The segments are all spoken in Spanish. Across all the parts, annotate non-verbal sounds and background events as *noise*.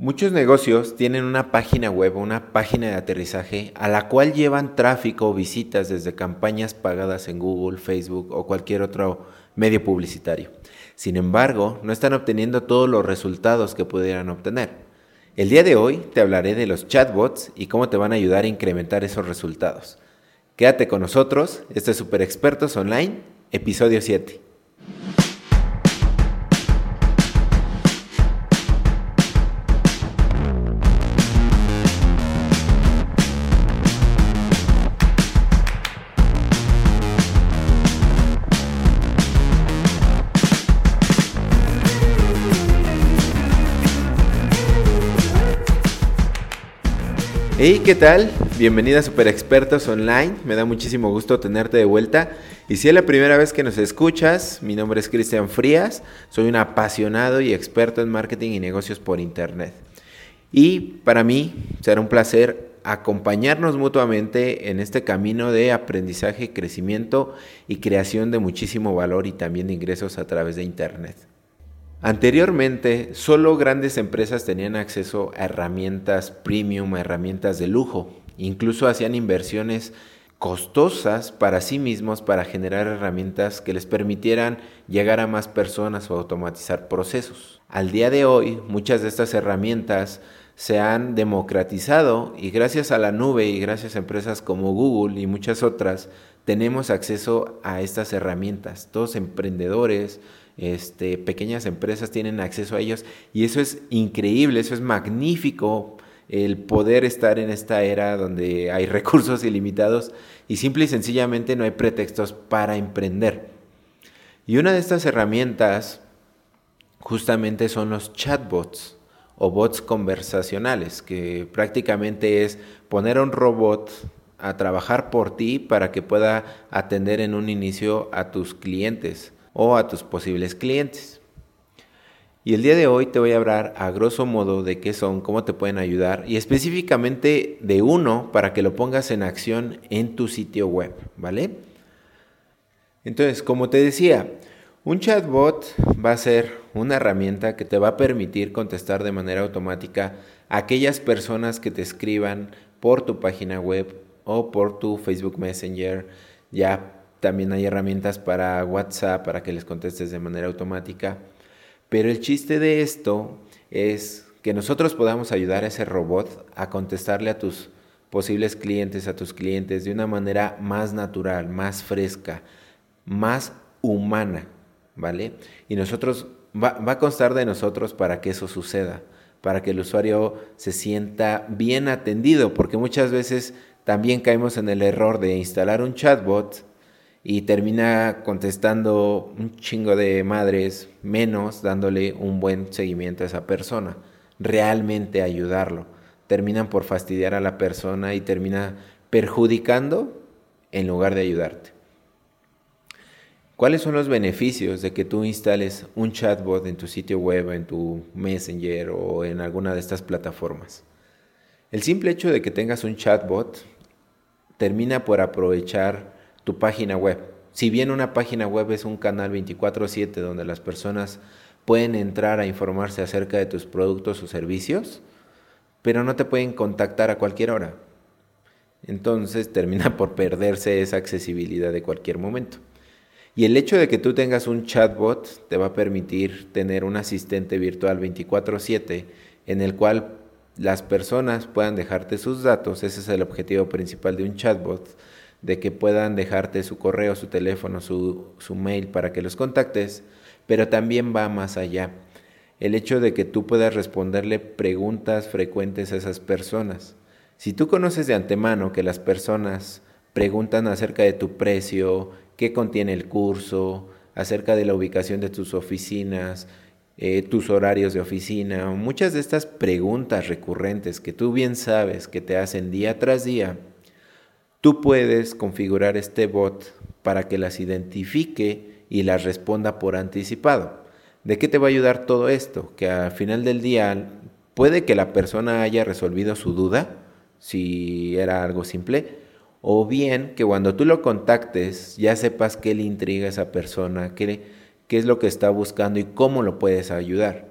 Muchos negocios tienen una página web o una página de aterrizaje a la cual llevan tráfico o visitas desde campañas pagadas en Google, Facebook o cualquier otro medio publicitario. Sin embargo, no están obteniendo todos los resultados que pudieran obtener. El día de hoy te hablaré de los chatbots y cómo te van a ayudar a incrementar esos resultados. Quédate con nosotros, este es Super Expertos Online, episodio 7. Hey, ¿qué tal? Bienvenida a Super Expertos Online. Me da muchísimo gusto tenerte de vuelta. Y si es la primera vez que nos escuchas, mi nombre es Cristian Frías. Soy un apasionado y experto en marketing y negocios por Internet. Y para mí será un placer acompañarnos mutuamente en este camino de aprendizaje, crecimiento y creación de muchísimo valor y también de ingresos a través de Internet. Anteriormente, solo grandes empresas tenían acceso a herramientas premium, herramientas de lujo. Incluso hacían inversiones costosas para sí mismos para generar herramientas que les permitieran llegar a más personas o automatizar procesos. Al día de hoy, muchas de estas herramientas se han democratizado y gracias a la nube y gracias a empresas como Google y muchas otras, tenemos acceso a estas herramientas. Todos emprendedores, este, pequeñas empresas tienen acceso a ellos y eso es increíble, eso es magnífico el poder estar en esta era donde hay *laughs* recursos ilimitados y simple y sencillamente no hay pretextos para emprender. Y una de estas herramientas justamente son los chatbots o bots conversacionales, que prácticamente es poner a un robot a trabajar por ti para que pueda atender en un inicio a tus clientes o a tus posibles clientes. Y el día de hoy te voy a hablar a grosso modo de qué son, cómo te pueden ayudar y específicamente de uno para que lo pongas en acción en tu sitio web, ¿vale? Entonces, como te decía, un chatbot va a ser una herramienta que te va a permitir contestar de manera automática a aquellas personas que te escriban por tu página web o por tu Facebook Messenger, ya también hay herramientas para WhatsApp para que les contestes de manera automática. Pero el chiste de esto es que nosotros podamos ayudar a ese robot a contestarle a tus posibles clientes, a tus clientes de una manera más natural, más fresca, más humana, ¿vale? Y nosotros, va, va, a constar de nosotros para que eso suceda, para que el usuario se sienta bien atendido, porque muchas veces también caemos en el error de instalar un chatbot y termina contestando un chingo de madres menos dándole un buen seguimiento a esa persona, realmente ayudarlo. Terminan por fastidiar a la persona y termina perjudicando en lugar de ayudarte. ¿Cuáles son los beneficios de que tú instales un chatbot en tu sitio web, en tu Messenger o en alguna de estas plataformas? El simple hecho de que tengas un chatbot termina por aprovechar tu página web. Si bien una página web es un canal 24/7 donde las personas pueden entrar a informarse acerca de tus productos o servicios, pero no te pueden contactar a cualquier hora. Entonces *laughs* termina por perderse esa accesibilidad de cualquier momento. Y el hecho de que tú tengas un chatbot te va a permitir tener un asistente virtual 24/7 en el cual las personas puedan dejarte sus datos, ese es el objetivo principal de un chatbot, de que puedan dejarte su correo, su teléfono, su, su mail para que los contactes, pero también va más allá. El hecho de que tú puedas responderle preguntas frecuentes a esas personas. Si tú conoces de antemano que las personas preguntan acerca de tu precio, qué contiene el curso, acerca de la ubicación de tus oficinas, eh, tus horarios de oficina, muchas de estas preguntas recurrentes que tú bien sabes que te hacen día tras día, Tú puedes configurar este bot para que las identifique y las responda por anticipado. ¿De qué te va a ayudar todo esto? Que al final del día puede que la persona haya resolvido su duda, si era algo simple, o bien que cuando tú lo contactes ya sepas qué le intriga a esa persona, qué, qué es lo que está buscando y cómo lo puedes ayudar.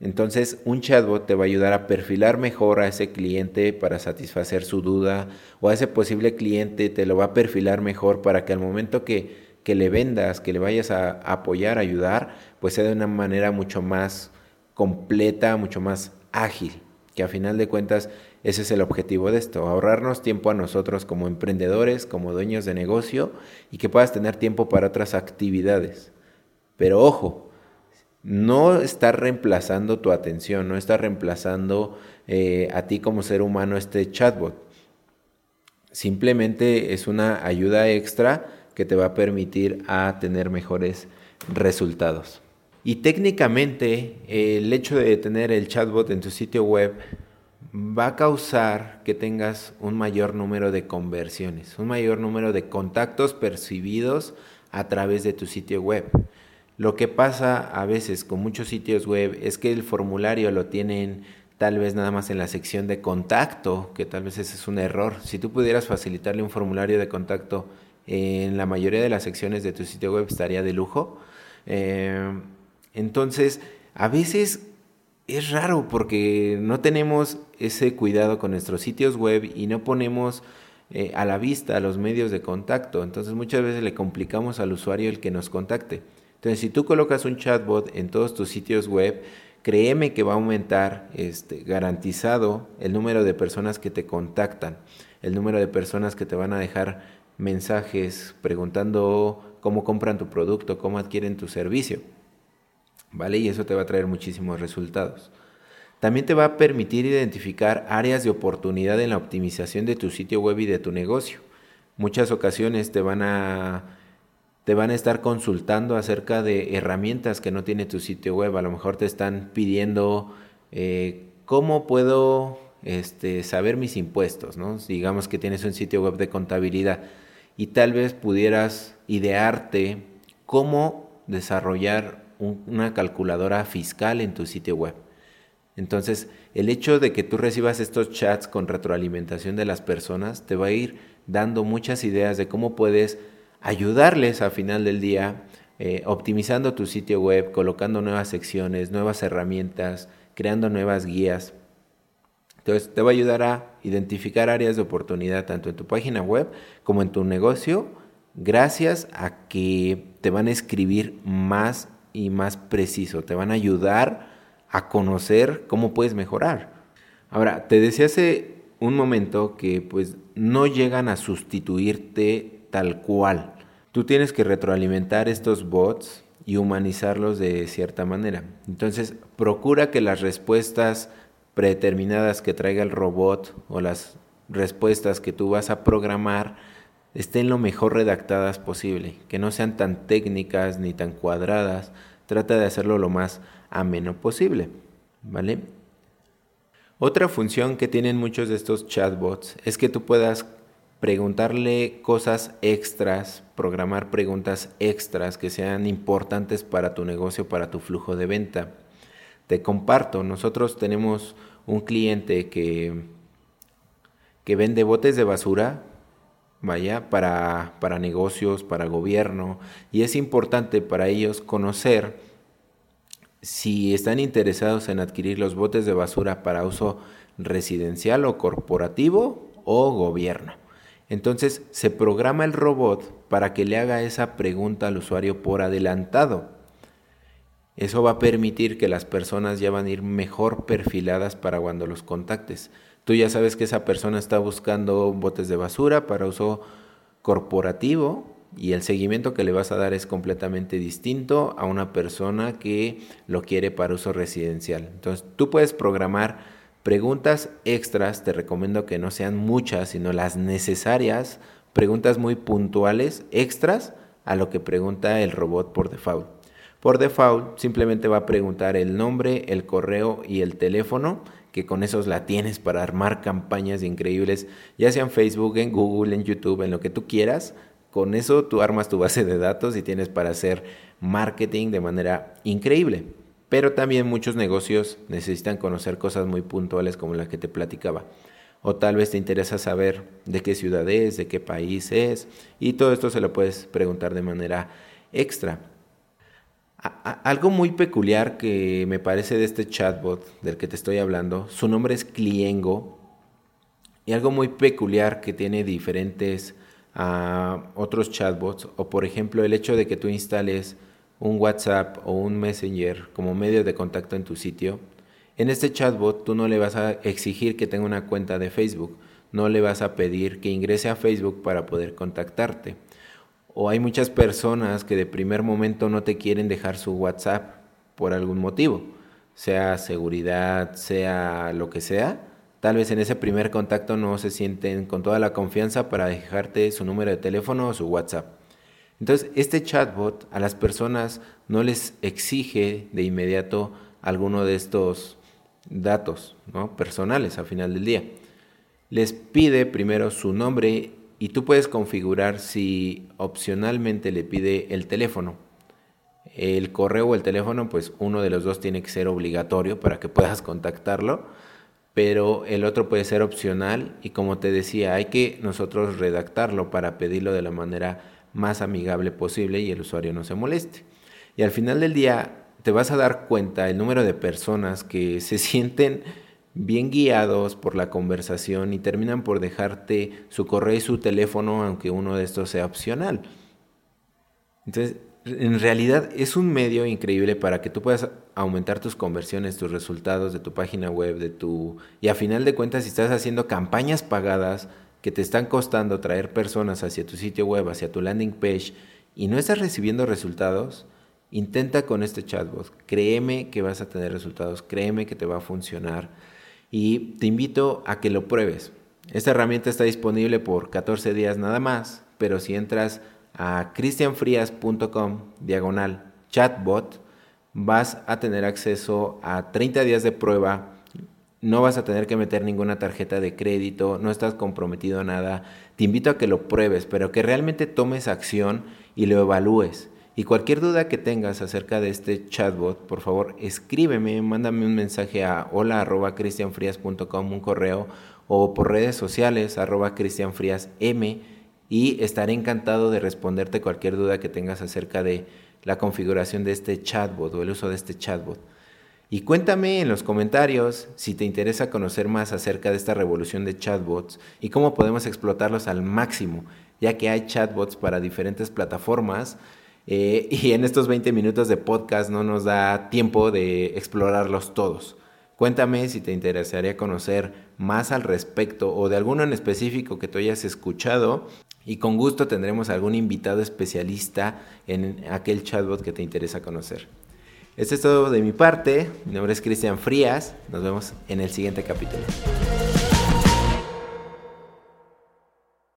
Entonces, un chatbot te va a ayudar a perfilar mejor a ese cliente para satisfacer su duda o a ese posible cliente te lo va a perfilar mejor para que al momento que, que le vendas, que le vayas a, apoyar, ayudar, pues sea de una manera mucho más completa, mucho más ágil, que a final de cuentas ese es el objetivo de esto, ahorrarnos tiempo a nosotros como emprendedores, como dueños de negocio y que puedas tener tiempo para otras actividades. Pero ojo, no está reemplazando tu atención, no está reemplazando eh, a ti como ser humano este chatbot. Simplemente es una ayuda extra que te va a permitir a tener mejores resultados. Y técnicamente el hecho de tener el chatbot en tu sitio web va a causar que tengas un mayor número de conversiones, un mayor número de contactos percibidos a través de tu sitio web. Lo que pasa a veces con muchos sitios web es que el formulario lo tienen tal vez nada más en la sección de contacto, que tal vez ese es un error. Si tú pudieras facilitarle un formulario de contacto en la mayoría de las secciones de tu sitio web estaría de lujo. Eh, entonces, a veces es raro porque no tenemos ese cuidado con nuestros sitios web y no ponemos eh, a la vista los medios de contacto. Entonces muchas veces le complicamos al usuario el que nos contacte. Entonces, si tú colocas un chatbot en todos tus sitios web, créeme que va a aumentar este, garantizado el número de personas que te contactan, el número de personas que te van a dejar mensajes preguntando cómo compran tu producto, cómo adquieren tu servicio. ¿Vale? Y eso te va a traer muchísimos resultados. También te va a permitir identificar áreas de oportunidad en la optimización de tu sitio web y de tu negocio. Muchas ocasiones te van a te van a estar consultando acerca de herramientas que no tiene tu sitio web. A lo mejor te están pidiendo eh, cómo puedo este, saber mis impuestos, ¿no? Digamos que tienes un sitio web de contabilidad y tal vez pudieras idearte cómo desarrollar una calculadora fiscal en tu sitio web. Entonces, el hecho de que tú recibas estos chats con retroalimentación de las personas te va a ir dando muchas ideas de cómo puedes ayudarles a final del día, eh, optimizando tu sitio web, colocando nuevas secciones, nuevas herramientas, creando nuevas guías. Entonces te va a ayudar a identificar áreas de oportunidad tanto en tu página web como en tu negocio, gracias a que te van a escribir más y más preciso, te van a ayudar a conocer cómo puedes mejorar. Ahora, te decía hace un momento que pues no llegan a sustituirte tal cual. Tú tienes que retroalimentar estos bots y humanizarlos de cierta manera. Entonces, procura que las respuestas predeterminadas que traiga el robot o las respuestas que tú vas a programar estén lo mejor redactadas posible, que no sean tan técnicas ni tan cuadradas. Trata de hacerlo lo más ameno posible, ¿vale? Otra función que tienen muchos de estos chatbots es que tú puedas preguntarle cosas extras, programar preguntas extras que sean importantes para tu negocio, para tu flujo de venta. Te comparto, nosotros tenemos un cliente que, que vende botes de basura, vaya, para, para negocios, para gobierno, y es importante para ellos conocer si están interesados en adquirir los botes de basura para uso residencial o corporativo o gobierno. Entonces se programa el robot para que le haga esa pregunta al usuario por adelantado. Eso va a permitir que las personas ya van a ir mejor perfiladas para cuando los contactes. Tú ya sabes que esa persona está buscando botes de basura para uso corporativo y el seguimiento que le vas a dar es completamente distinto a una persona que lo quiere para uso residencial. Entonces tú puedes programar Preguntas extras, te recomiendo que no sean muchas, sino las necesarias, preguntas muy puntuales, extras a lo que pregunta el robot por default. Por default simplemente va a preguntar el nombre, el correo y el teléfono, que con esos la tienes para armar campañas increíbles, ya sea en Facebook, en Google, en YouTube, en lo que tú quieras. Con eso tú armas tu base de datos y tienes para hacer marketing de manera increíble. Pero también muchos negocios necesitan conocer cosas muy puntuales como las que te platicaba. O tal vez te interesa saber de qué ciudad es, de qué país es. Y todo esto se lo puedes preguntar de manera extra. algo muy peculiar que me parece de este chatbot del que te estoy hablando, su nombre es Cliengo y algo muy peculiar que tiene diferentes a otros chatbots o por ejemplo el hecho de que tú instales un WhatsApp o un Messenger como medio de contacto en tu sitio, en este chatbot tú no le vas a exigir que tenga una cuenta de Facebook, no le vas a pedir que ingrese a Facebook para poder contactarte. O hay muchas personas que de primer momento no te quieren dejar su WhatsApp por algún motivo, sea seguridad, sea lo que sea, Tal vez en ese primer contacto no se sienten con toda la confianza para dejarte su número de teléfono o su WhatsApp. Entonces, este chatbot a las personas no les exige de inmediato alguno de estos datos personales al final del día. Les pide primero su nombre y tú puedes configurar si opcionalmente le pide el teléfono. El correo o el teléfono, pues uno de los dos tiene que ser obligatorio para que puedas contactarlo pero el otro puede ser opcional y como te decía, hay que nosotros redactarlo para pedirlo de la manera más amigable posible y el usuario no se moleste. Y al final del día te vas a dar cuenta el número de personas que se *laughs* sienten bien guiados por la conversación y terminan por dejarte su correo y su teléfono aunque uno de estos sea opcional. Entonces, en realidad es un medio increíble para que tú puedas aumentar tus conversiones, tus resultados de tu página web, de tu y a final de cuentas si estás haciendo campañas pagadas que te están costando traer personas hacia tu sitio web, hacia tu landing page y no estás recibiendo resultados, intenta con este chatbot. Créeme que vas a tener resultados, créeme que te va a funcionar y te invito a que lo pruebes. Esta herramienta está disponible por 14 días nada más, pero si entras a cristianfrias.com diagonal chatbot, vas a tener acceso a 30 días de prueba. No vas a tener que meter ninguna tarjeta de crédito, no estás comprometido a nada. Te invito a que lo pruebes, pero que realmente tomes acción y lo evalúes. Y cualquier duda que tengas acerca de este chatbot, por favor, escríbeme, mándame un mensaje a hola un correo, o por redes sociales arroba y estaré encantado de responderte cualquier duda que tengas acerca de la configuración de este chatbot o el uso de este chatbot. Y cuéntame en los comentarios si te interesa conocer más acerca de esta revolución de chatbots y cómo podemos explotarlos al máximo, ya que hay chatbots para diferentes plataformas eh, y en estos 20 minutos de podcast no nos da tiempo de explorarlos todos. Cuéntame si te interesaría conocer más al respecto o de alguno en específico que tú hayas escuchado y con gusto tendremos algún invitado especialista en aquel chatbot que te interesa conocer. Esto es todo de mi parte. Mi nombre es Cristian Frías. Nos vemos en el siguiente capítulo.